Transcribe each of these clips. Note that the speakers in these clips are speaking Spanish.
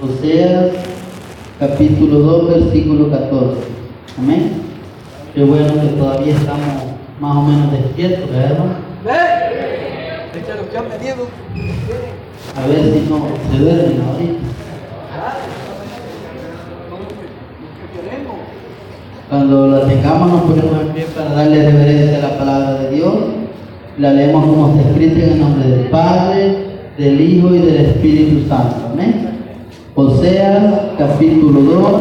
Oseas, capítulo 2, versículo 14. Amén. Qué bueno que todavía estamos más o menos despiertos, ¿verdad. A ver si no se duermen ahorita. Cuando la tengamos nos ponemos en pie para darle reverencia a la palabra de Dios. La leemos como está escrita en el nombre del Padre, del Hijo y del Espíritu Santo. Amén. Oseas capítulo 2,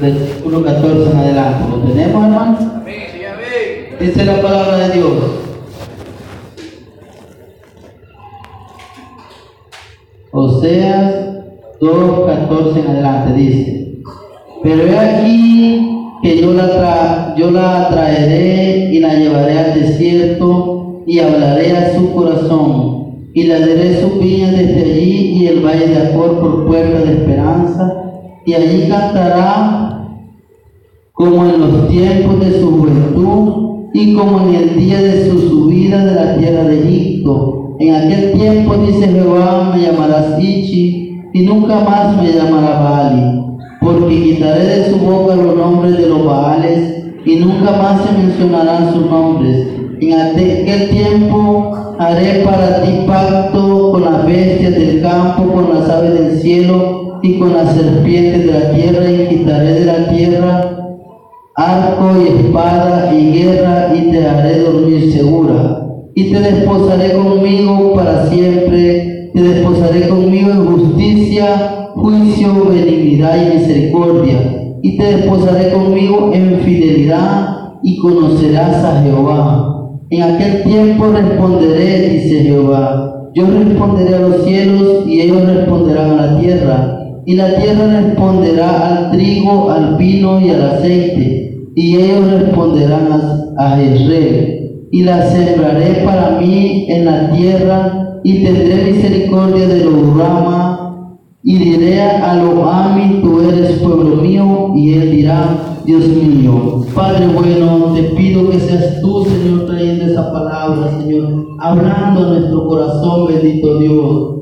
versículo 14 en adelante. ¿Lo tenemos, hermano? Amén. Amén. Dice la palabra de Dios. Oseas 2.14 en adelante dice, pero he aquí que yo la, tra- yo la traeré y la llevaré al desierto y hablaré a su corazón y la daré sus viñas desde allí y el valle de Acor por puerta de esperanza y allí cantará como en los tiempos de su juventud y como en el día de su subida de la tierra de Egipto. En aquel tiempo, dice Jehová, me llamarás Ichi y nunca más me llamará Baali, porque quitaré de su boca los nombres de los Baales y nunca más se mencionarán sus nombres. En aquel tiempo haré para ti pacto con las bestias del campo, con las aves del cielo y con las serpientes de la tierra y quitaré de la tierra arco y espada y guerra y te haré dormir segura. Y te desposaré conmigo para siempre, te desposaré conmigo en justicia, juicio, benignidad y misericordia. Y te desposaré conmigo en fidelidad y conocerás a Jehová. En aquel tiempo responderé, dice Jehová. Yo responderé a los cielos y ellos responderán a la tierra. Y la tierra responderá al trigo, al vino y al aceite. Y ellos responderán a, Israel. Y la sembraré para mí en la tierra y tendré misericordia de los Rama. Y diré a los Ami, tú eres pueblo mío. Y él dirá, Dios mío. Padre bueno, te pido que seas tú, Señor, hablando a nuestro corazón, bendito Dios.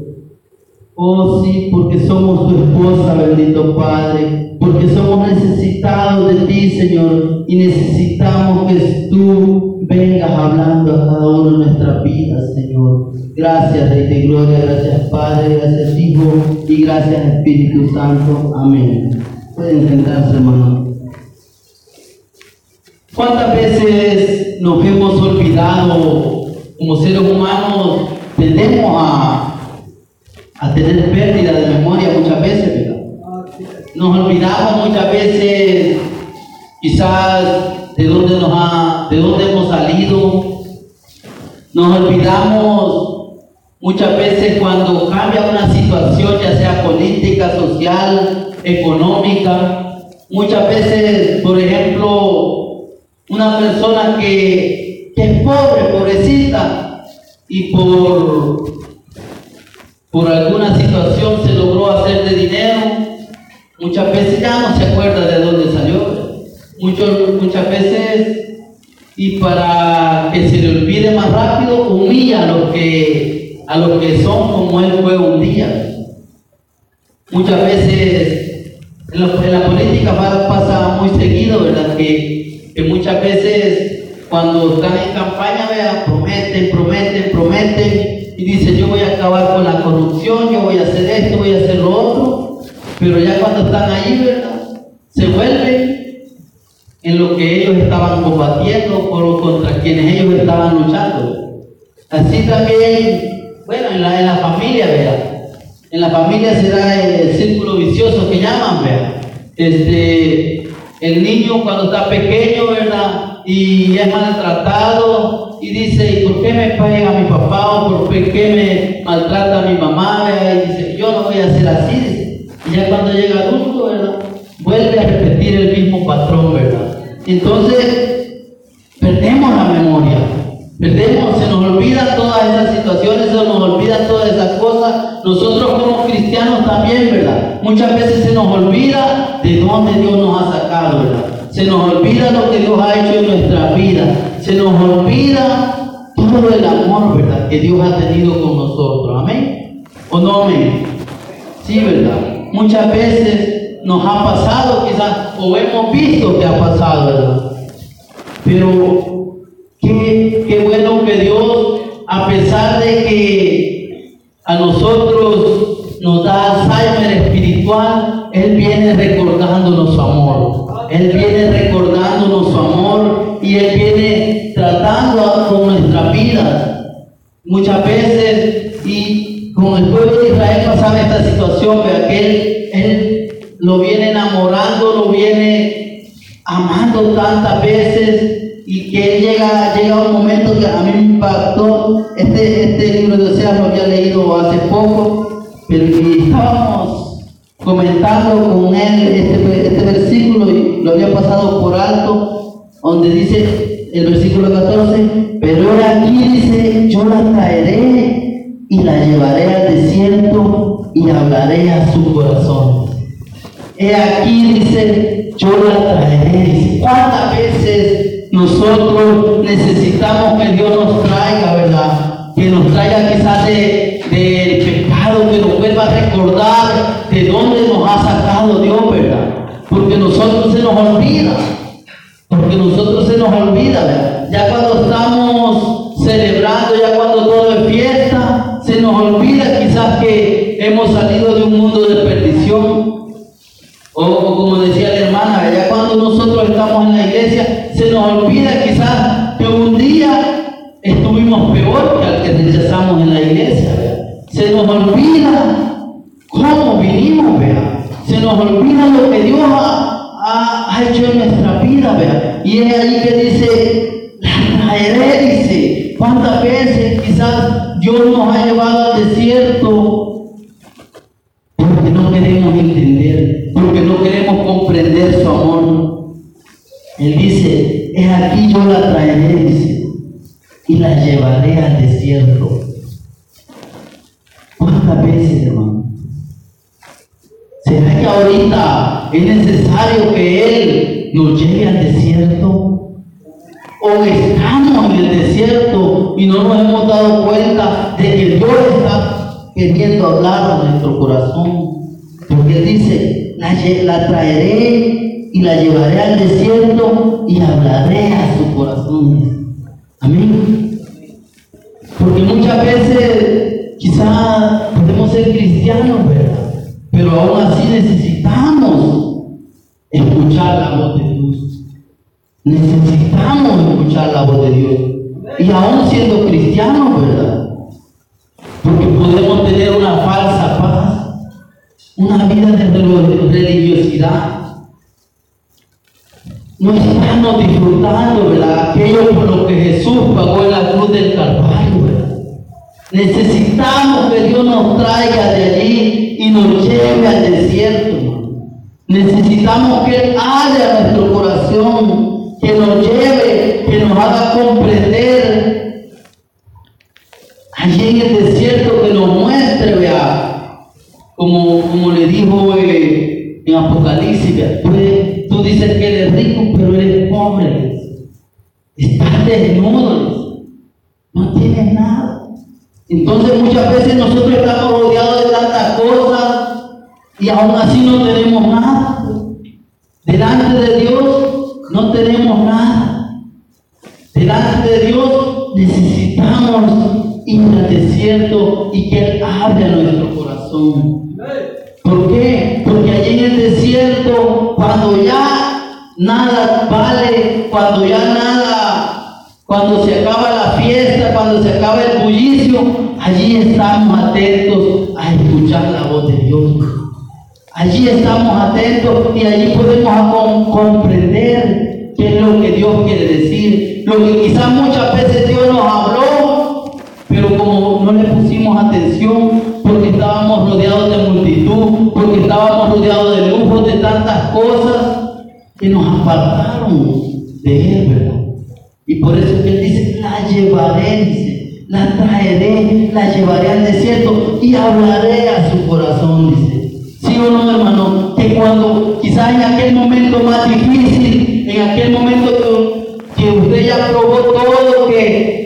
Oh sí, porque somos tu esposa, bendito Padre, porque somos necesitados de ti, Señor, y necesitamos que tú vengas hablando a cada uno de nuestras vidas, Señor. Gracias, Rey de Gloria, gracias Padre, gracias Hijo y gracias Espíritu Santo. Amén. Pueden sentarse, hermano. ¿Cuántas veces nos hemos olvidado como seres humanos? Tendemos a a tener pérdida de memoria muchas veces. Nos olvidamos muchas veces quizás de dónde nos ha, de dónde hemos salido. Nos olvidamos muchas veces cuando cambia una situación, ya sea política, social, económica. Muchas veces, por ejemplo, una persona que, que es pobre, pobrecita, y por por alguna situación se logró hacer de dinero, muchas veces ya no se acuerda de dónde salió. Muchas veces, y para que se le olvide más rápido, humilla a los que, a los que son como él fue un día. Muchas veces en la, en la política pa- pasa muy seguido, ¿verdad? Que, que muchas veces cuando están en campaña, vea, prometen, prometen, prometen, y dicen yo voy a acabar con la corrupción, yo voy a hacer esto, voy a hacer lo otro, pero ya cuando están ahí, ¿verdad? Se vuelven en lo que ellos estaban combatiendo contra quienes ellos estaban luchando. Así también, bueno, en la, en la familia, ¿verdad? En la familia se da el círculo vicioso que llaman, ¿verdad? Este, el niño cuando está pequeño, ¿verdad? Y es maltratado y dice, ¿y por qué me pega mi papá o por qué me maltrata mi mamá? Y dice, yo no voy a ser así. Y ya cuando llega adulto, ¿verdad? Vuelve a repetir el mismo patrón, ¿verdad? Entonces, perdemos la memoria. Perdemos, se nos olvidan todas esas situaciones, se nos olvidan todas esas cosas. Nosotros como cristianos también, ¿verdad? Muchas veces se nos olvida de dónde Dios nos ha sacado, ¿verdad? Se nos olvida lo que Dios ha hecho en nuestra vida. Se nos olvida todo todo el amor, ¿verdad? Que Dios ha tenido con nosotros. Amén. ¿O no amén? Sí, ¿verdad? Muchas veces nos ha pasado quizás, o hemos visto que ha pasado, ¿verdad? Pero qué, qué bueno que Dios, a pesar de que a nosotros nos da Alzheimer espiritual, Él viene recordándonos su amor. Él viene recordándonos su amor y Él viene tratando con nuestras vidas. Muchas veces, y con el pueblo de Israel pasaba esta situación, que él, él lo viene enamorando, lo viene amando tantas veces y que él llega, llega un momento que a mí me impactó. Este, este libro de Oseas lo había leído hace poco, pero estábamos comentando con él este, este versículo y lo había pasado por alto, donde dice el versículo 14, pero ahora aquí dice, yo la traeré y la llevaré al desierto y hablaré a su corazón. He aquí dice, yo la traeré. ¿Cuántas veces nosotros necesitamos que Dios nos traiga, verdad? Que nos traiga quizás de, del pecado, que nos vuelva a recordar de dónde nos ha sacado Dios, ¿verdad? Porque nosotros se nos olvida. Porque nosotros se nos olvida. Ya cuando estamos celebrando, ya cuando todo desierto y hablaré a su corazón. Amén. Porque muchas veces quizás podemos ser cristianos, ¿verdad? Pero aún así necesitamos escuchar la voz de Dios. Necesitamos escuchar la voz de Dios. Y aún siendo cristianos, ¿verdad? Porque podemos tener una falsa paz, una vida de religiosidad. No estamos disfrutando, ¿verdad? Aquello por lo que Jesús pagó en la cruz del Calvario, ¿verdad? Necesitamos que Dios nos traiga de allí y nos lleve al desierto. Necesitamos que Él hable a nuestro corazón, que nos lleve, que nos haga comprender allí en el desierto, que nos muestre, vea, como, como le dijo eh, en Apocalipsis, vea, tú, dices que eres rico, pero eres pobre. Estás desnudo, no tienes nada. Entonces muchas veces nosotros estamos rodeados de tantas cosas y aún así no tenemos nada. Delante de Dios no tenemos nada. Delante de Dios necesitamos ir al desierto y que Él hable a nuestro corazón. Cuando ya nada vale, cuando ya nada, cuando se acaba la fiesta, cuando se acaba el bullicio, allí estamos atentos a escuchar la voz de Dios. Allí estamos atentos y allí podemos com- comprender qué es lo que Dios quiere decir. Lo que quizás muchas veces Dios nos habló, no le pusimos atención, porque estábamos rodeados de multitud, porque estábamos rodeados de lujos, de tantas cosas que nos apartaron de Él, ¿verdad? Y por eso que Él dice, la llevaré, dice, la traeré, la llevaré al desierto y hablaré a su corazón, dice. ¿Sí o no, hermano? Que cuando quizás en aquel momento más difícil, en aquel momento que, usted ya probó todo, que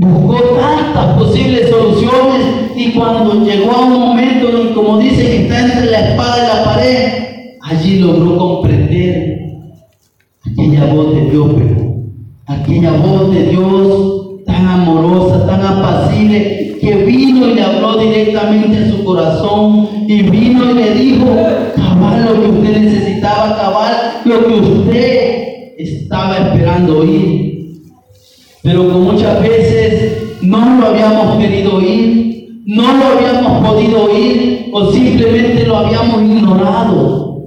buscó tantas posibles soluciones y cuando llegó a un momento en como dice que está entre la espada y la pared, allí logró comprender aquella voz de Dios, pero aquella voz de Dios tan amorosa, tan apacible, que vino y le habló directamente a su corazón y vino y le dijo, cabal lo que usted necesitaba, cabal lo que usted estaba esperando oír. Pero que muchas veces no lo habíamos querido oír, no lo habíamos podido oír o simplemente lo habíamos ignorado.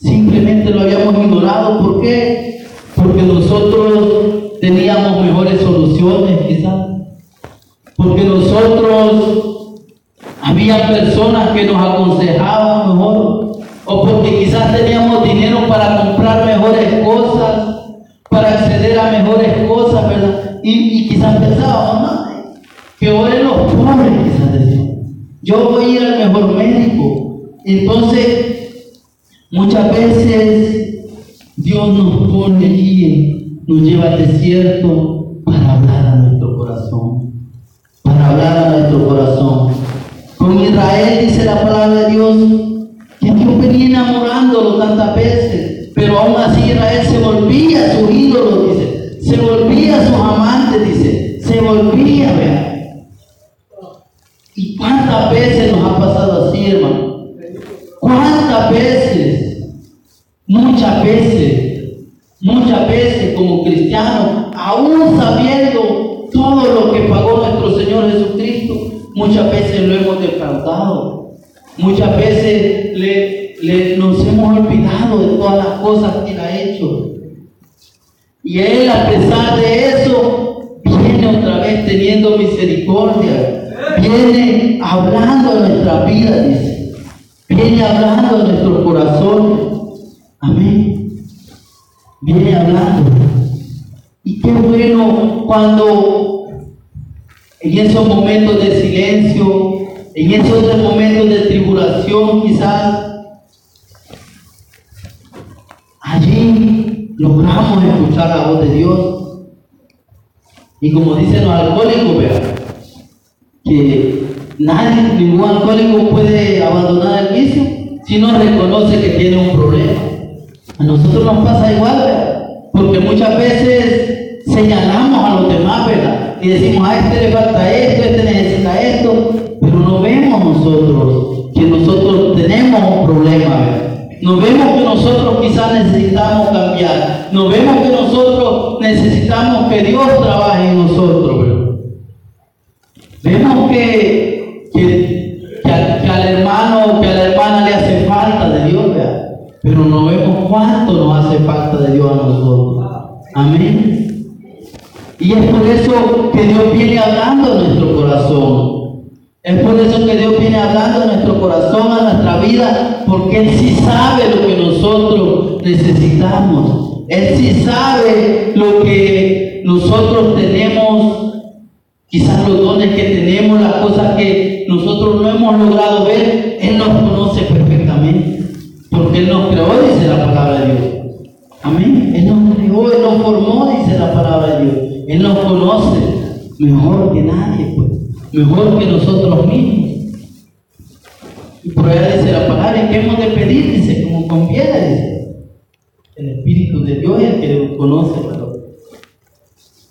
Simplemente lo habíamos ignorado. ¿Por qué? Porque nosotros teníamos mejores soluciones quizás. Porque nosotros había personas que nos aconsejaban mejor. O porque quizás teníamos dinero para comprar mejores cosas, para acceder a mejores cosas, ¿verdad? Y, quizás pensábamos, no, que oren los pobres, quizás decíamos. Yo voy a ir al mejor médico. Entonces, muchas veces Dios nos pone allí, nos lleva al desierto para hablar a nuestro corazón. Para hablar a nuestro corazón. Con Israel dice la palabra de Dios que Dios venía enamorándolo tantas veces, pero aún así Israel se volvía su ídolo, dice se volvía a sus amantes, dice, se volvía, vean. ¿Y cuántas veces nos ha pasado así, hermano? ¿Cuántas veces? Muchas veces, muchas veces como cristianos, aún sabiendo todo lo que pagó nuestro Señor Jesucristo, muchas veces lo hemos defraudado. Muchas veces le, nos hemos olvidado de todas las cosas que Él ha hecho. Y Él, a pesar de eso, viene otra vez teniendo misericordia. Viene hablando de nuestra vida, dice. Viene hablando de nuestro corazón. Amén. Viene hablando. Y qué bueno cuando en esos momentos de silencio, en esos momentos de tribulación quizás, allí logramos escuchar la voz de Dios. Y como dicen los alcohólicos, vean, que nadie, ningún alcohólico puede abandonar el vicio si no reconoce que tiene un problema. A nosotros nos pasa igual, porque muchas veces señalamos a los demás, ¿verdad? Y decimos, a este le falta esto, este necesita esto, pero no vemos nosotros que nosotros tenemos un problema, ¿verdad? Nos vemos que nosotros quizás necesitamos cambiar. Nos vemos que nosotros necesitamos que Dios trabaje en nosotros. Vemos que, que, al, hermano, que a la hermana le hace falta de Dios, pero no vemos cuánto nos hace falta de Dios a nosotros. Amén. Y es por eso que Dios viene hablando en nuestro corazón. Es por eso que Dios viene hablando a nuestro corazón, a nuestra vida, porque Él sí sabe lo que nosotros necesitamos. Él sí sabe lo que nosotros tenemos, quizás los dones que tenemos, las cosas que nosotros no hemos logrado ver. Él nos conoce perfectamente, porque Él nos creó, dice la palabra de Dios. Amén. Él nos creó, Él nos formó, dice la palabra de Dios. Él nos conoce mejor que nadie, pues mejor que nosotros mismos. Y por allá dice la palabra, ¿qué hemos de pedir? Dice, como conviene, dice. El Espíritu de Dios es el que conoce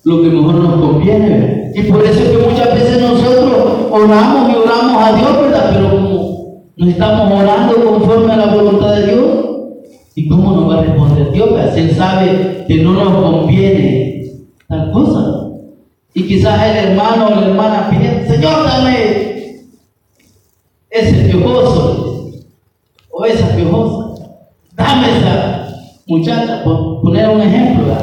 lo que mejor nos conviene. Y por eso es que muchas veces nosotros oramos y oramos a Dios, ¿verdad? Pero como no estamos orando conforme a la voluntad de Dios, ¿y cómo nos va a responder Dios? Pues Él sabe que no nos conviene tal cosa. Y quizás el hermano o la hermana pide, Señor, dame ese piojoso o esa piojosa. Dame esa muchacha, por poner un ejemplo.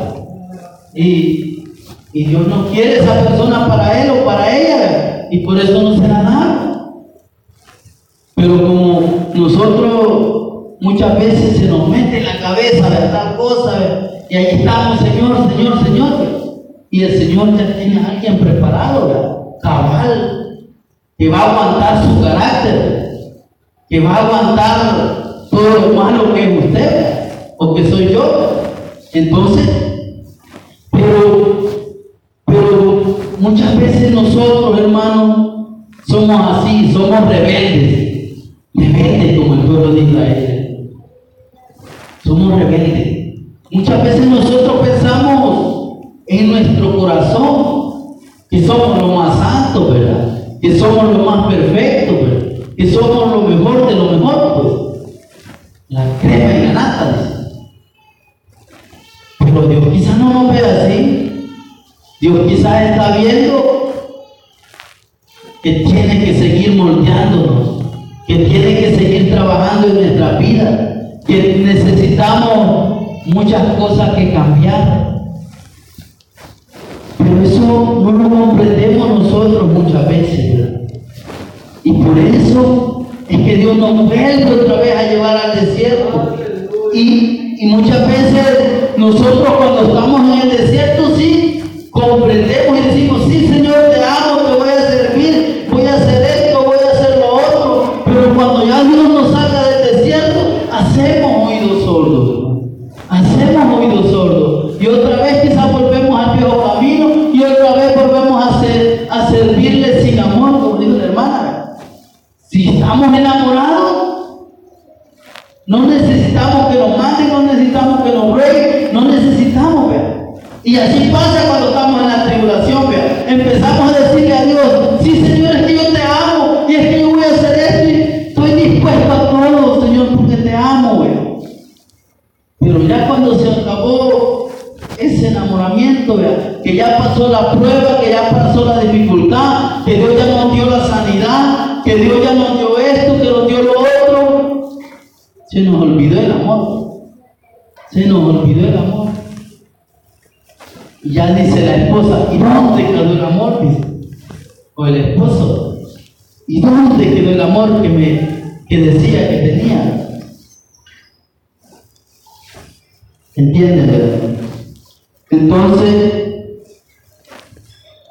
Y, y Dios no quiere esa persona para él o para ella. Y por eso no se la da. Pero como nosotros muchas veces se nos mete en la cabeza de tal cosa, y ahí estamos, Señor, Señor, Señor. Y el Señor ya tiene a alguien preparado, cabal, que va a aguantar su carácter, que va a aguantar todo lo malo que es usted o que soy yo. Entonces, pero, pero muchas veces nosotros, hermanos, somos así, somos rebeldes. Rebeldes como el pueblo de Israel. Somos rebeldes. Muchas veces nosotros pensamos en nuestro corazón que somos lo más santo, ¿verdad? Que somos lo más perfecto, ¿verdad? Que somos lo mejor de lo mejor, pues. La crema y la nata. Pero Dios quizás no nos ve así. Dios quizás está viendo que tiene que seguir moldeándonos, que tiene que seguir trabajando en nuestra vida, que necesitamos muchas cosas que cambiar. Pero eso no lo comprendemos nosotros muchas veces. Y por eso es que Dios nos vuelve otra vez a llevar al desierto. Y, y muchas veces nosotros cuando estamos en el desierto sí comprendemos y decimos, sí Señor, te amo, te voy a servir, voy a hacer esto, voy a hacer lo otro. Pero cuando ya Dios nos saca del desierto, hacemos oídos sordos. hermano. Hacemos oídos sordos. Y otra vez quizás volvemos al viejo camino y otra vez volvemos a, hacer, a servirle sin amor, como dijo la hermana. Si estamos enamorados, no necesitamos que nos manden, no necesitamos que nos rueguen, no necesitamos, vea. Y así pasa cuando estamos en la tribulación, vea. Empezamos a decirle a Dios, sí Señor, es que yo te amo, y es que yo voy a hacer esto, y estoy dispuesto a todo, Señor, porque te amo, vea. Pero ya cuando se acabó ese enamoramiento, vea, que ya pasó la prueba, que ya pasó la dificultad, que Dios ya nos dio la sanidad, que Dios ya nos dio esto, que nos dio lo otro, se nos olvidó el amor. Se nos olvidó el amor. Y ya dice la esposa, ¿y dónde quedó el amor? Dice. O el esposo, ¿y dónde quedó el amor que me que decía que tenía? ¿Entienden, verdad? Entonces,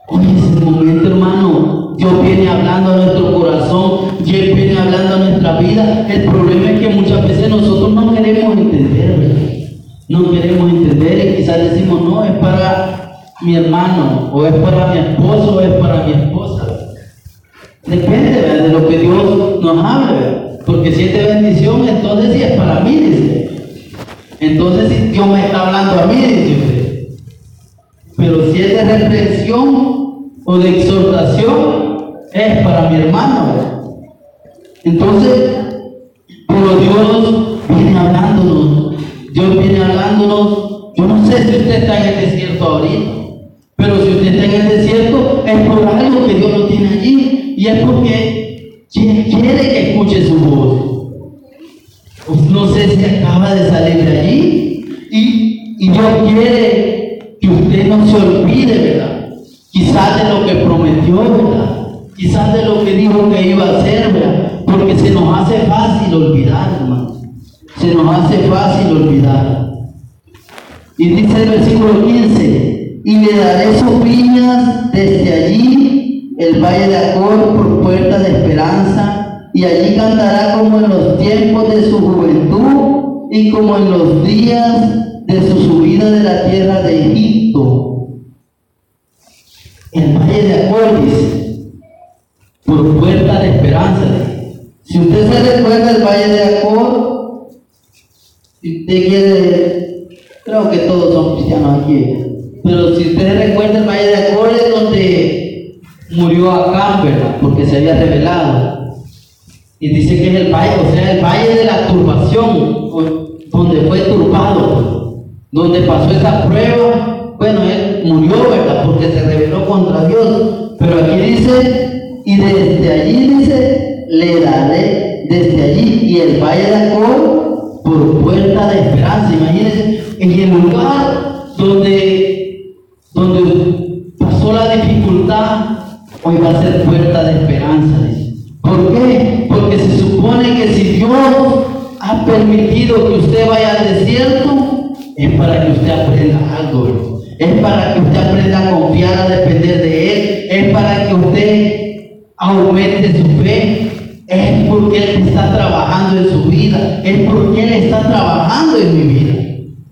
hoy es el momento, hermano. Dios viene hablando a nuestro corazón, Dios viene hablando a nuestra vida. El problema es que muchas veces nosotros no queremos entender. No queremos entender y quizás decimos, no, es para mi hermano, o es para mi esposo, o es para mi esposa. Depende ¿verdad? de lo que Dios nos hable, porque si es de bendición, entonces sí es para mí, dice. Entonces si Dios me está hablando a mí, dice usted. Pero si es de reprensión o de exhortación, es para mi hermano. Entonces, pero Dios viene hablándonos, Dios viene hablándonos. Yo no sé si usted está en el desierto ahorita, pero si usted está en el desierto es por algo que Dios lo tiene allí y es porque quiere quiere que escuche su voz. No sé si acaba de salir de allí y, y Dios quiere que usted no se olvide, ¿verdad? Quizás de lo que prometió, ¿verdad? Quizás de lo que dijo que iba a hacer, ¿verdad? Porque se nos hace fácil olvidar, hermano. Se nos hace fácil olvidar. Y dice el versículo 15, y le daré sus viñas desde allí, el valle de Acor por puerta de esperanza, y allí cantará como en los tiempos de su juventud y como en los días de su subida de la tierra de Egipto. El valle de Acor dice, por puerta de esperanza. Si usted se recuerda el valle de Acor, si usted quiere, creo que todos son cristianos aquí, pero si usted recuerda el valle de Acor es donde murió Acán, ¿verdad? Porque se había revelado. Y dice que es el valle, o sea, el valle de la turbación, donde fue turbado, donde pasó esa prueba. Bueno, él murió, ¿verdad? Porque se rebeló contra Dios. Pero aquí dice, y desde allí dice, le daré desde allí, y el valle de Acor por puerta de esperanza. Imagínense, en el lugar donde, donde pasó la dificultad, hoy va a ser puerta de esperanza. ¿Por qué? Porque se supone que si Dios ha permitido que usted vaya al desierto, es para que usted aprenda algo. Es para que usted aprenda a confiar, a depender de Él. Es para que usted aumente su fe. Es porque Él está trabajando en su vida. Es porque Él está trabajando en mi vida.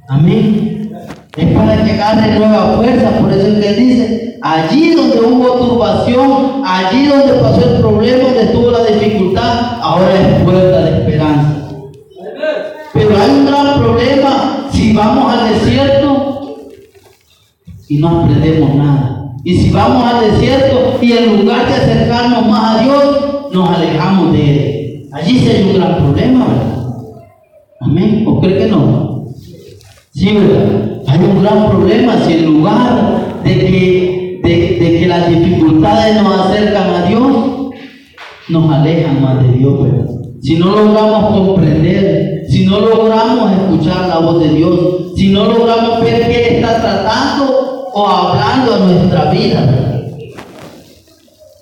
Amén. Es para que agarre nueva fuerza. Por eso es que Él dice, allí donde hubo turbación, allí donde pasó el problema, donde tuvo la dificultad, ahora es puerta de esperanza. Pero hay un gran problema si vamos al desierto y no aprendemos nada. Y si vamos al desierto y en lugar de acercarnos más a Dios, nos alejamos de Él. Allí hay un gran problema, ¿verdad? Amén. ¿O cree que no? Sí, ¿verdad? Hay un gran problema si en lugar de que, de que las dificultades nos acercan a Dios, nos alejan más de Dios, ¿verdad? Si no logramos comprender, si no logramos escuchar la voz de Dios, si no logramos ver qué está tratando o hablando a nuestra vida.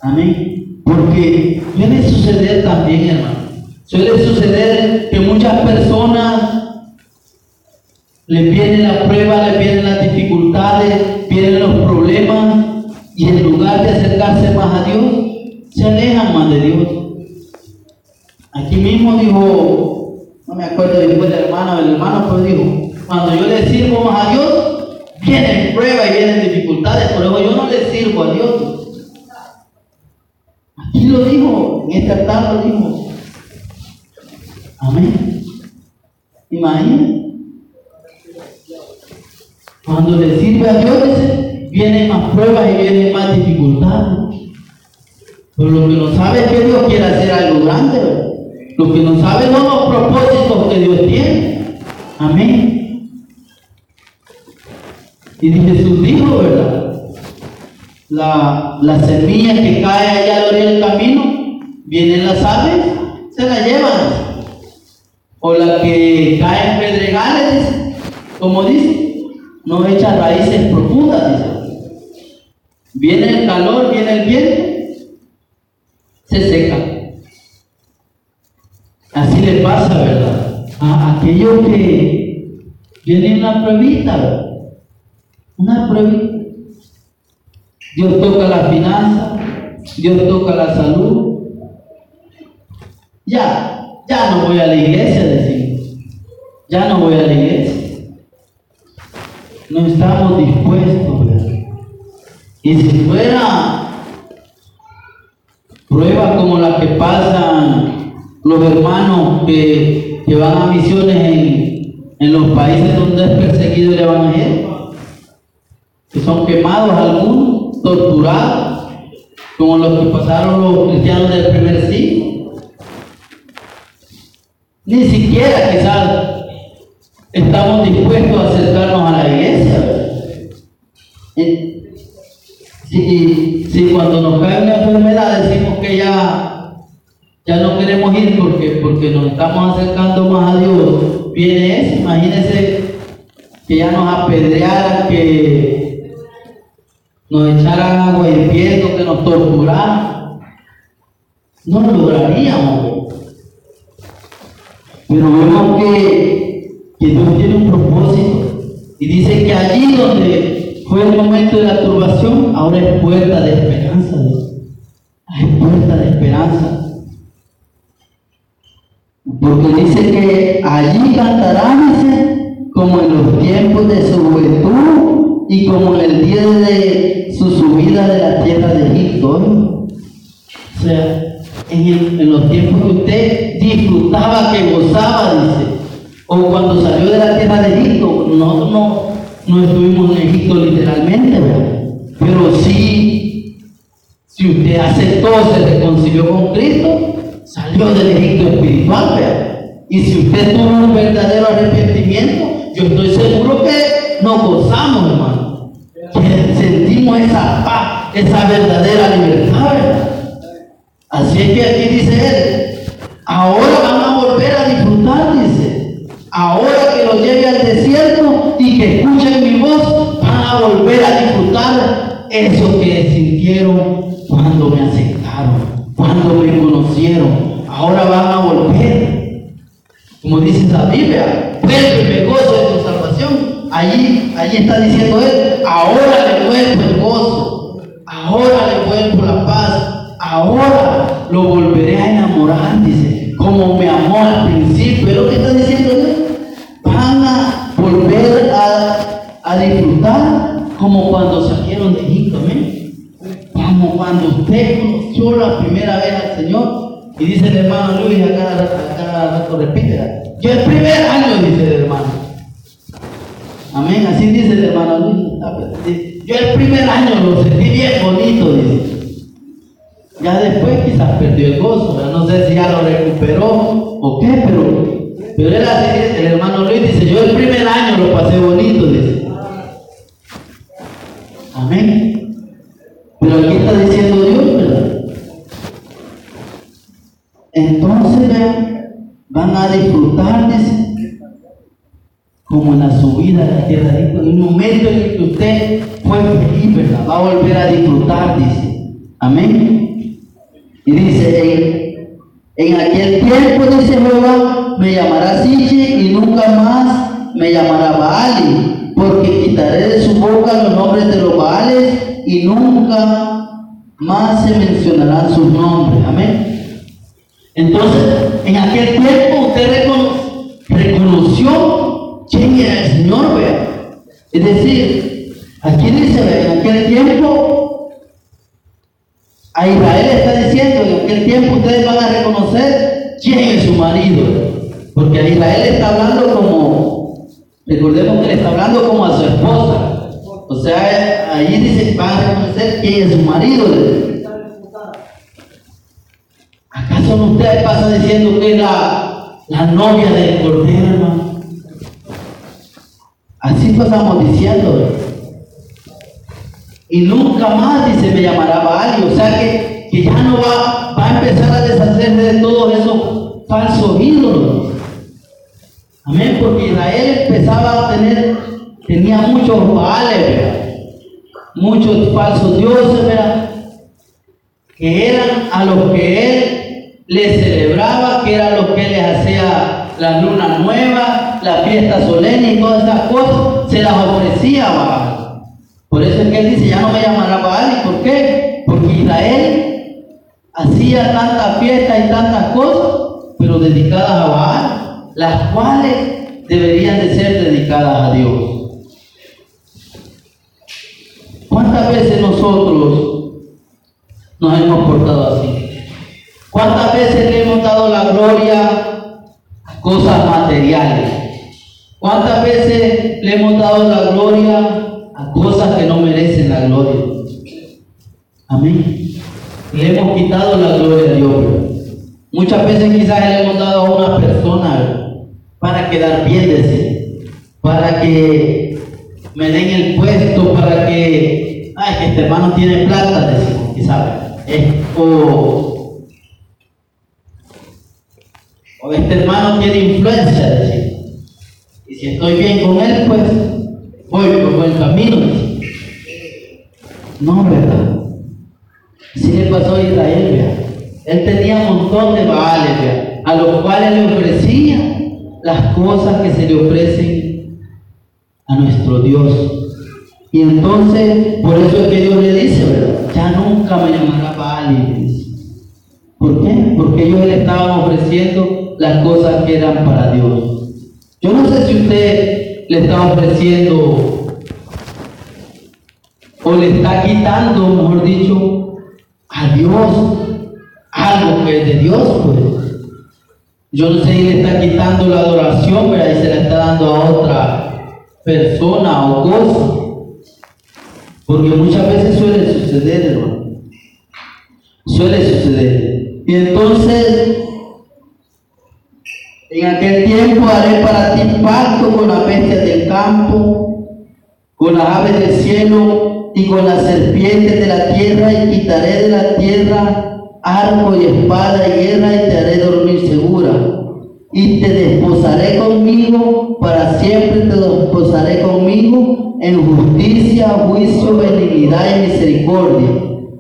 Amén. Porque suele suceder también, hermano. Suele suceder que muchas personas les vienen la prueba, les vienen las dificultades, vienen los problemas y en lugar de acercarse más a Dios, se alejan más de Dios. Aquí mismo dijo, no me acuerdo después del hermano, el hermano pues dijo, cuando yo le sirvo más a Dios, vienen pruebas y vienen dificultades, por eso yo no le sirvo a Dios. Aquí lo dijo, en esta tarde lo dijo. Amén. Imagínense. Cuando le sirve a Dios, vienen más pruebas y vienen más dificultades. Pero lo que no sabe es que Dios quiere hacer algo grande. Lo que no sabe son los propósitos que Dios tiene. Amén. Y Jesús dijo, ¿verdad? La, la semilla que cae allá a la orilla del camino, vienen las aves, se la llevan. O la que cae en pedregales, como dice, no echa raíces profundas, dice. Viene el calor, viene el viento, se seca. Así le pasa, ¿verdad? A aquellos que viene una pruebita, ¿verdad? Una pruebita. Dios toca la finanza, Dios toca la salud. Ya, ya no voy a la iglesia, decimos. Ya no voy a la iglesia. No estamos dispuestos, ¿verdad? Y si fuera prueba como la que pasan los hermanos que, que van a misiones en, en los países donde es perseguido el evangelio, que son quemados algunos, torturados, como los que pasaron los cristianos del primer siglo. Ni siquiera quizás estamos dispuestos a acercarnos a la iglesia. Eh, Si, si cuando nos cae una enfermedad decimos que ya, ya no queremos ir porque, porque nos estamos acercando más a Dios, viene eso, imagínense que ya nos apedrearan, que nos echaran agua hirviendo, que nos torturaran. No lo lograríamos. Pero vemos que, que Dios tiene un propósito. Y dice que allí donde fue el momento de la turbación, ahora es puerta de esperanza. Es puerta de esperanza. Porque dice que allí cantará, dice, como en los tiempos de su juventud y como en el día de su subida de la tierra de Egipto. O sea, en, los tiempos que usted disfrutaba, que gozaba, dice. O cuando salió de la tierra de Egipto, nosotros no, no estuvimos en Egipto literalmente, ¿verdad? Pero sí, si usted aceptó, se reconcilió con Cristo, salió del Egipto espiritual, ¿verdad? Y si usted tuvo un verdadero arrepentimiento, yo estoy seguro que nos gozamos, hermano. Sentimos esa paz, esa verdadera libertad. Así es que aquí dice él, ahora van a volver a disfrutar, dice. Ahora que los lleve al desierto y que escuchen mi voz, van a volver a disfrutar eso que sintieron cuando me aceptaron, cuando me conocieron. Ahora van a volver. Como dice la Biblia, vuelve me gozo. Allí, allí está diciendo él, ahora le vuelvo el gozo, ahora le vuelvo la paz, ahora lo volveré a enamorar, dice, como me amó al principio. Lo que está diciendo él. Van a volver a, a disfrutar como cuando salieron de Egipto, amén. cuando usted conoció la primera vez al Señor, y dice el hermano Luis, a cada rato repite, yo el primer año, dice el hermano. Amén, así dice el hermano Luis. Yo el primer año lo sentí bien bonito, dice. Ya después quizás perdió el gozo, no sé si ya lo recuperó o qué, pero, pero era así, el hermano Luis dice, yo el primer año lo pasé bonito, dice. Amén. Pero aquí está diciendo Dios, ¿verdad? Entonces van a disfrutar, dice, como en la subida de la tierra. En un momento en el que usted fue feliz, ¿verdad? Va a volver a disfrutar, dice. Amén. Y dice, en, aquel tiempo, dice Jehová, me llamará Siche y nunca más me llamará Baali, porque quitaré de su boca los nombres de los Baales y nunca más se mencionarán sus nombres. Amén. Entonces, en aquel tiempo usted reconoció quién era el Señor, vea. Es decir, aquí dice, en aquel tiempo, a Israel está diciendo, en aquel tiempo ustedes van a reconocer quién es su marido. Porque a Israel está hablando como, recordemos que le está hablando como a su esposa. O sea, ahí dice, van a reconocer quién es su marido. ¿Acaso usted pasa diciendo que es la, la novia del Cordero, hermano? Así pasamos diciendo. Y nunca más, dice, me llamará Baal. O sea que, que ya no va, va a empezar a deshacerse de todos esos falsos ídolos. Amén, porque Israel empezaba a tener tenía muchos baales, muchos falsos dioses, que eran a los que él les celebraba, que eran los que les hacía la luna nueva, la fiesta solemne y todas esas cosas, se las ofrecía a Baal. Por eso es que él dice, ya no me llamará Baal, ¿y por qué? Porque Israel hacía tantas fiestas y tantas cosas, pero dedicadas a Baal, las cuales deberían de ser dedicadas a Dios. ¿Cuántas veces nosotros nos hemos portado así? ¿Cuántas veces le hemos dado la gloria a cosas materiales? ¿Cuántas veces le hemos dado la gloria a cosas que no merecen la gloria? Amén. Le hemos quitado la gloria a Dios. Muchas veces quizás le hemos dado a una persona para quedar bien de sí, para que me den el puesto, para que ay, que este hermano tiene plata, decimos, quizás, o, o este hermano tiene influencia, decimos. Si estoy bien con él, pues voy por buen camino. No, ¿verdad? Si le pasó a Israel. Él tenía un montón de baales, a los cuales le ofrecía las cosas que se le ofrecen a nuestro Dios. Y entonces, por eso es que Dios le dice, ¿verdad? Ya nunca me llamará Baal. ¿Por qué? Porque ellos le estaban ofreciendo las cosas que eran para Dios. Yo no sé si usted le está ofreciendo o le está quitando, mejor dicho, a Dios algo que es de Dios, pues. Yo no sé si le está quitando la adoración, ¿verdad? Y se la está dando a otra persona o cosa. Porque muchas veces suele suceder, hermano. Suele suceder. Y entonces, en aquel tiempo haré para ti pacto con las bestias del campo, con las aves del cielo y con las serpientes de la tierra, y quitaré de la tierra arco y espada y guerra, y te haré dormir segura. Y te desposaré conmigo, para siempre te desposaré conmigo en justicia, juicio, benignidad y misericordia,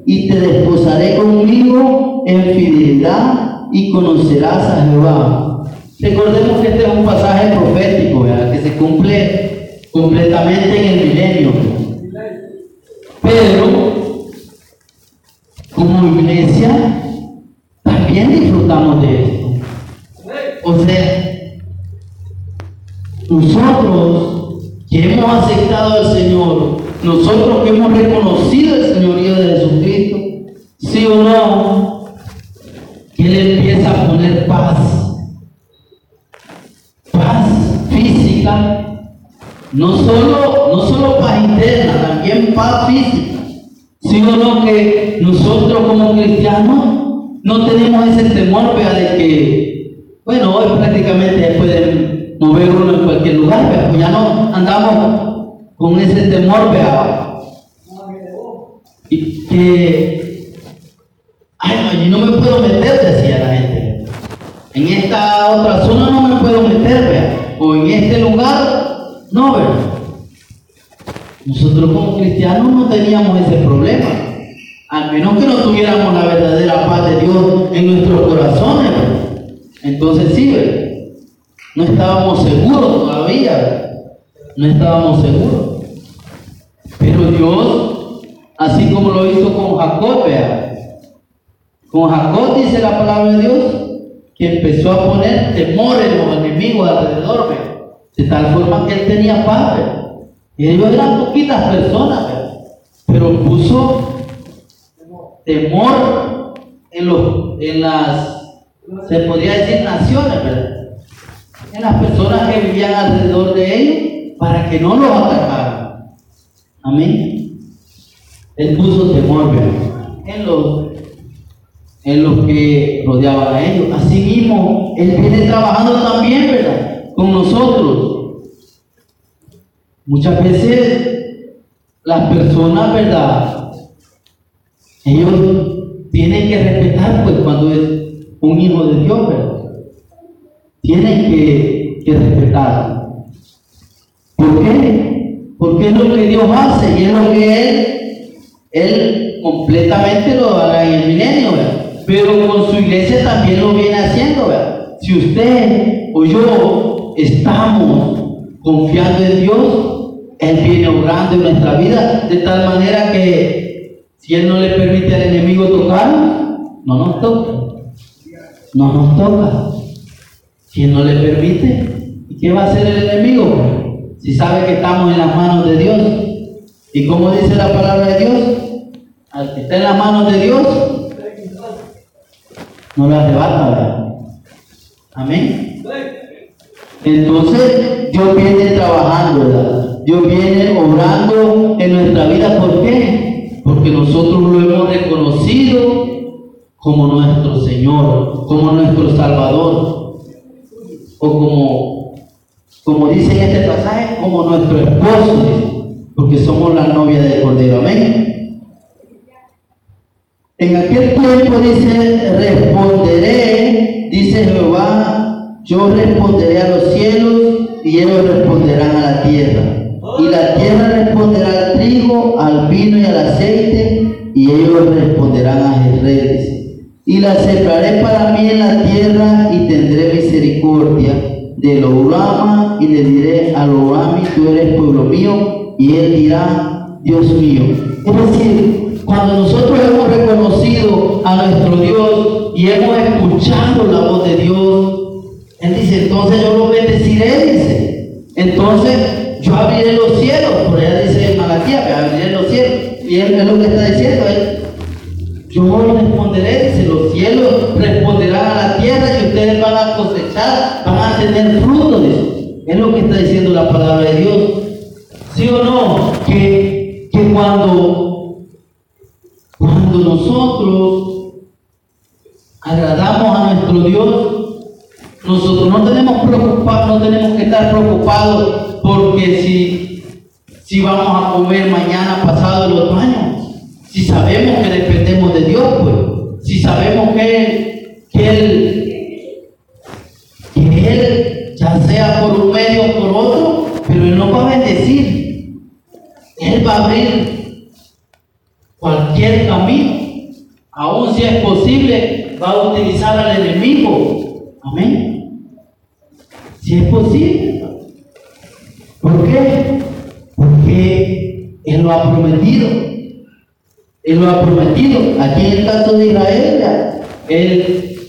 y te desposaré conmigo en fidelidad y conocerás a Jehová. Recordemos que este es un pasaje profético, que se cumple completamente en el milenio. Pero, como iglesia, también disfrutamos de esto. O sea, nosotros que hemos aceptado al Señor, nosotros que hemos reconocido el señorío de Jesucristo, o no, Él empieza a poner. Paz No solo, no solo paz interna, también paz física. ¿Sí o no que nosotros como cristianos no tenemos ese temor vea, de que, bueno, hoy prácticamente ya pueden mover uno en cualquier lugar, pero ya no andamos con ese temor, vea, y que, ay, no, yo no me puedo meter, decía la gente. En esta otra zona no me puedo meter, vea, o en este lugar, no, ¿verdad? Nosotros como cristianos no teníamos ese problema. Al menos que no tuviéramos la verdadera paz de Dios en nuestros corazones. ¿verdad? Entonces sí, ¿verdad? no estábamos seguros todavía. ¿verdad? No estábamos seguros. Pero Dios, así como lo hizo con Jacob, vea. Con Jacob dice la palabra de Dios que empezó a poner temor en los enemigos alrededor. De tal forma que él tenía paz. Y ellos eran poquitas personas, pero puso temor en, los, en las, se podría decir, naciones. En las personas que vivían alrededor de ellos para que no los atacaran. Amén. Él puso temor, ¿verdad? En los, en los que rodeaban a ellos. Asimismo, Él viene trabajando también, ¿verdad? Con nosotros. Muchas veces las personas, ¿verdad? Ellos tienen que respetar, pues, cuando es un hijo de Dios, ¿verdad? Tienen que, que respetar. ¿Por qué? Porque es lo que Dios hace y es lo que Él, Él completamente lo hará en el milenio, ¿verdad? Pero con su iglesia también lo viene haciendo. Si usted o yo estamos confiando en Dios, él viene obrando en nuestra vida de tal manera que si Él no le permite al enemigo tocar, no nos toca. No nos toca. Si Él no le permite, ¿y qué va a hacer el enemigo? Si sabe que estamos en las manos de Dios. ¿Y como dice la palabra de Dios? Al que está en las manos de Dios, no lo arrebata, ¿verdad? Amén. Entonces, Dios viene trabajando, ¿verdad? Dios viene obrando en nuestra vida. ¿Por qué? Porque nosotros lo hemos reconocido como nuestro Señor, como nuestro Salvador. O como, como dice en este pasaje, como nuestro esposo, porque somos la novia del Cordero. Amén. En aquel tiempo dice, responderé, dice Jehová, yo responderé a los cielos y ellos responderán a la tierra. Y la tierra responderá al trigo, al vino y al aceite, y ellos responderán a Jezreel. Y la sembraré para mí en la tierra y tendré misericordia de Lorama y le diré a Lorami, tú eres pueblo mío, y él dirá, Dios mío. Es decir, cuando nosotros hemos reconocido a nuestro Dios y hemos escuchado la voz de Dios, Él dice, entonces yo lo bendeciré, dice. Entonces yo abriré los cielos, por allá dice Malaquía, que abriré los cielos. Y él es lo que está diciendo, él, yo responderé, dice, los cielos responderán a la tierra y ustedes van a cosechar, van a tener fruto, dice. Es lo que está diciendo la palabra de Dios. ¿Sí o no? Que, que cuando, nosotros agradamos a nuestro Dios, nosotros no tenemos preocupar, no tenemos que estar preocupados porque si, si vamos a comer mañana, pasado, el otro. Si sabemos que dependemos de Dios, pues. Si sabemos que, que Él, camino. Aún si es posible, va a utilizar al enemigo. Amén. Si es posible. ¿Por qué? Porque Él lo ha prometido. Él lo ha prometido. Aquí en el caso de Israel, él,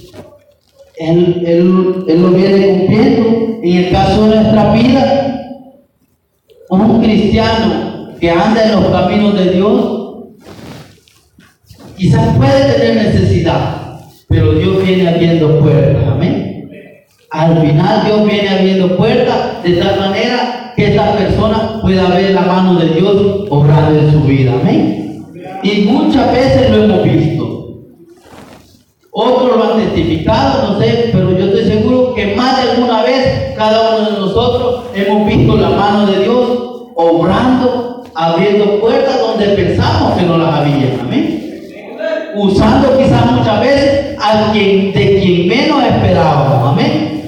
él, él, él lo viene cumpliendo. En el caso de nuestra vida, un cristiano que anda en los caminos de Dios quizás puede tener necesidad, pero Dios viene abriendo puertas, amén. Al final Dios viene abriendo puertas de tal manera que esta persona pueda ver la mano de Dios obrando en su vida, amén. Y muchas veces lo hemos visto. Otros lo han testificado, no sé, pero yo estoy seguro que más de alguna vez cada uno de nosotros hemos visto la mano de Dios obrando, abriendo puertas donde pensamos que no las había. Amén. Usando quizás muchas veces a quien, de quien menos esperábamos. Amén.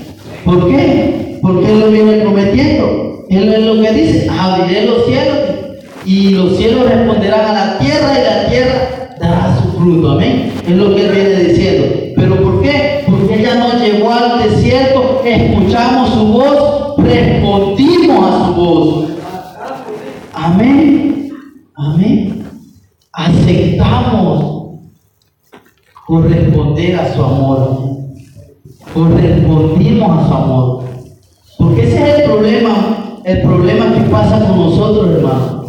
¿Por qué? Porque Él lo viene prometiendo. Él es lo que dice, abriré los cielos y los cielos responderán a la tierra y la tierra dará su fruto. Amén. Es lo que Él viene diciendo. ¿Pero por qué? Porque ella nos llevó al desierto, escuchamos su voz, respondimos a su voz. Amén. Amén. Aceptamos corresponder a su amor. Correspondimos a su amor. Porque ese es el problema, el problema que pasa con nosotros, hermano.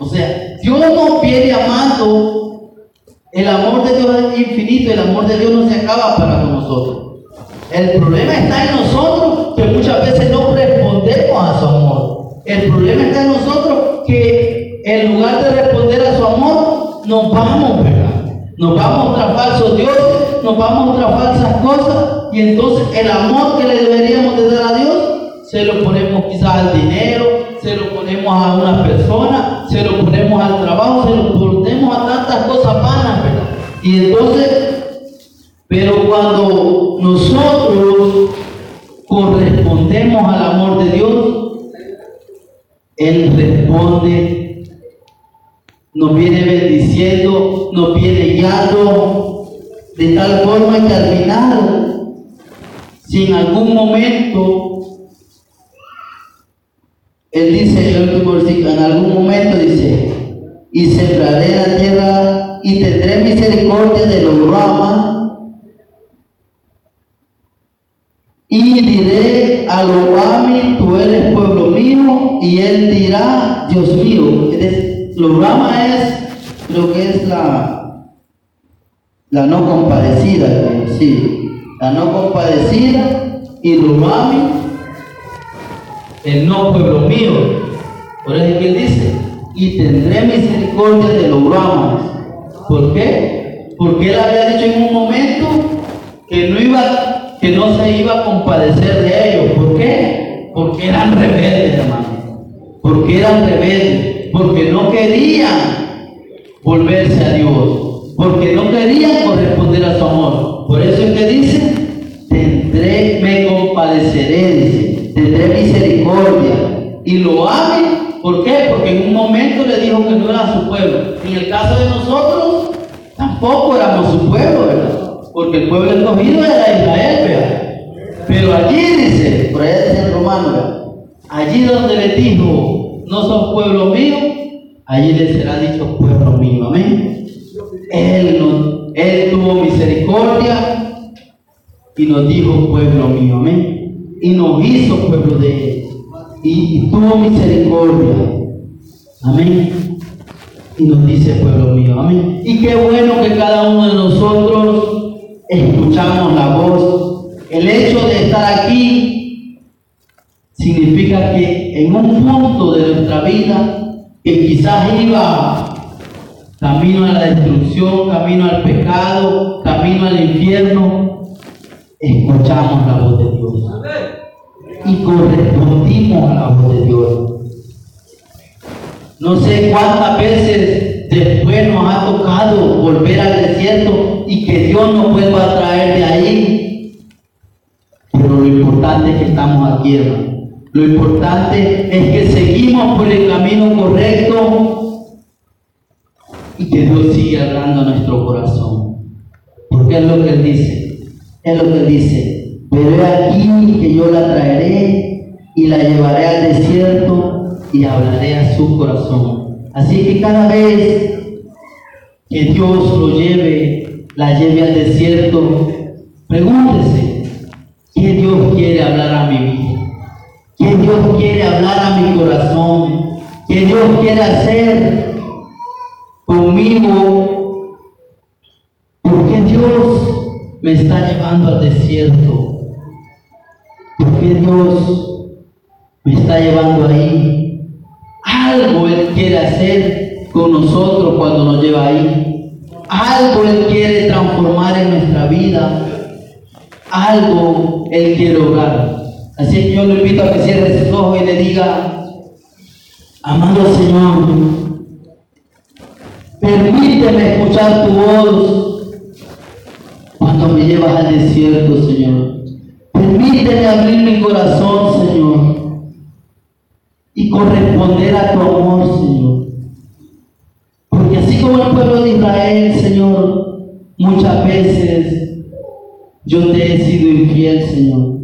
O sea, Dios nos viene amando. El amor de Dios es infinito, el amor de Dios no se acaba para con nosotros. El problema está en nosotros que muchas veces no respondemos a su amor. El problema está en nosotros que en lugar de responder a su amor, nos vamos. Nos vamos tras falsos dioses, nos vamos tras falsas cosas, y entonces el amor que le deberíamos de dar a Dios, se lo ponemos quizás al dinero, se lo ponemos a una persona, se lo ponemos al trabajo, se lo ponemos a tantas cosas vanas, ¿verdad? Y entonces, pero cuando nosotros correspondemos al amor de Dios, Él responde, nos viene bendiciendo, nos viene guiando, de tal forma que al final, si en algún momento, Él dice, el último versículo, en algún momento dice, y sembraré la tierra y tendré misericordia de los ramas Y diré a Lobami, tú eres pueblo mío, y él dirá, Dios mío. Lobama es lo que es la, la no compadecida, sí, la no compadecida, y Lobami, el no pueblo mío. Por eso que él dice, y tendré misericordia de los ramas. ¿Por qué? Porque él había dicho en un momento que no iba que no se iba a compadecer de ellos. ¿Por qué? Porque eran rebeldes, hermano. Porque eran rebeldes. Porque no querían volverse a Dios. Porque no querían corresponder a su amor. Por eso es que dice, tendré, me compadeceré, dice, tendré misericordia. Y lo ame. ¿Por qué? Porque en un momento le dijo que no era su pueblo. En el caso de nosotros, tampoco éramos su pueblo, ¿verdad? porque el pueblo escogido era Israel, vea. Pero allí dice, por allá dice el romano, allí donde le dijo, no son pueblo mío, allí le será dicho pueblo mío, amén. Él, él tuvo misericordia y nos dijo pueblo mío, amén. Y nos hizo pueblo de él. Y, y tuvo misericordia, amén y nos dice pueblo mío, amén. Y qué bueno que cada uno de nosotros escuchamos la voz. El hecho de estar aquí significa que en un punto de nuestra vida que quizás iba camino a la destrucción, camino al pecado, camino al infierno, escuchamos la voz de Dios y correspondimos a la voz de Dios. No sé cuántas veces después nos ha tocado volver al desierto y que Dios nos vuelva a traer de ahí. Pero lo importante es que estamos aquí, hermano. Lo importante es que seguimos por el camino correcto y que Dios sigue hablando a nuestro corazón. Porque es lo que Él dice. Es lo que Él dice. Pero aquí que yo la traeré y la llevaré al desierto y hablaré a su corazón. Así que cada vez que Dios lo lleve la lleve al desierto, pregúntese, ¿qué Dios quiere hablar a mi vida? ¿Qué Dios quiere hablar a mi corazón? ¿Qué Dios quiere hacer conmigo ¿Por qué Dios me está llevando al desierto? ¿Por qué Dios me está llevando ahí? Algo Él quiere hacer con nosotros cuando nos lleva ahí. Algo Él quiere transformar en nuestra vida. Algo Él quiere obrar. Así que yo le invito a que cierre sus ojos y le diga, amado Señor, permíteme escuchar tu voz cuando me llevas al desierto, Señor. Permíteme abrir mi corazón, Señor, y corresponder a tu amor, Señor. Porque así como el pueblo de Israel, Señor, muchas veces yo te he sido infiel, Señor.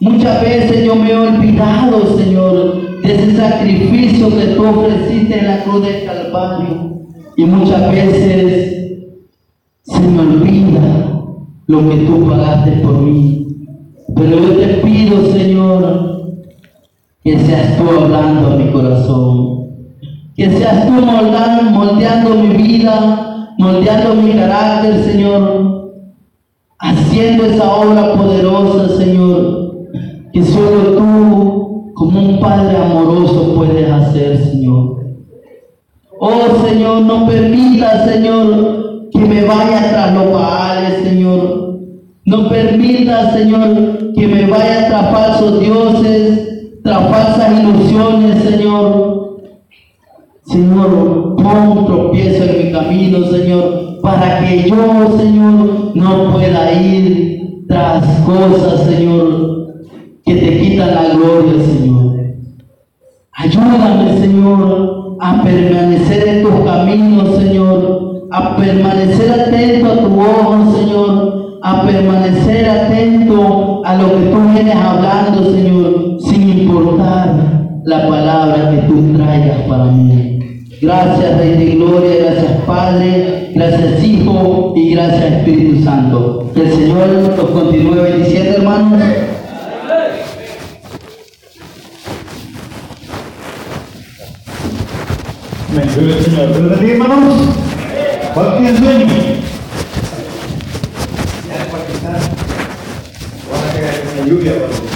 Muchas veces yo me he olvidado, Señor, de ese sacrificio que tú ofreciste en la cruz del Calvario. Y muchas veces se me olvida lo que tú pagaste por mí. Pero yo te pido, Señor, que seas tú hablando a mi corazón. Que seas tú moldando, moldeando mi vida, moldeando mi carácter, Señor. Haciendo esa obra poderosa, Señor que solo tú, como un Padre amoroso, puedes hacer, Señor. Oh Señor, no permita, Señor, que me vaya tras los baales, Señor. No permita, Señor, que me vaya tras falsos dioses, tras falsas ilusiones, Señor. Señor, pon un tropiezo en mi camino, Señor, para que yo, Señor, no pueda ir tras cosas, Señor, que te quitan la gloria, Señor. Ayúdame, Señor, a permanecer en tus caminos, Señor, a permanecer atento a tu ojo, Señor, a permanecer atento a lo que tú vienes hablando, Señor, sin importar la palabra que tú traigas para mí. Gracias, Rey de Gloria, gracias, Padre, gracias, Hijo, y gracias, Espíritu Santo. Que el Señor nos continúe bendiciendo, hermanos. Amén. Gloria al Señor. ¿Pero bendiga, hermanos? ¿Cuál tiene sueño? Ya después Ahora que hay una lluvia. pero-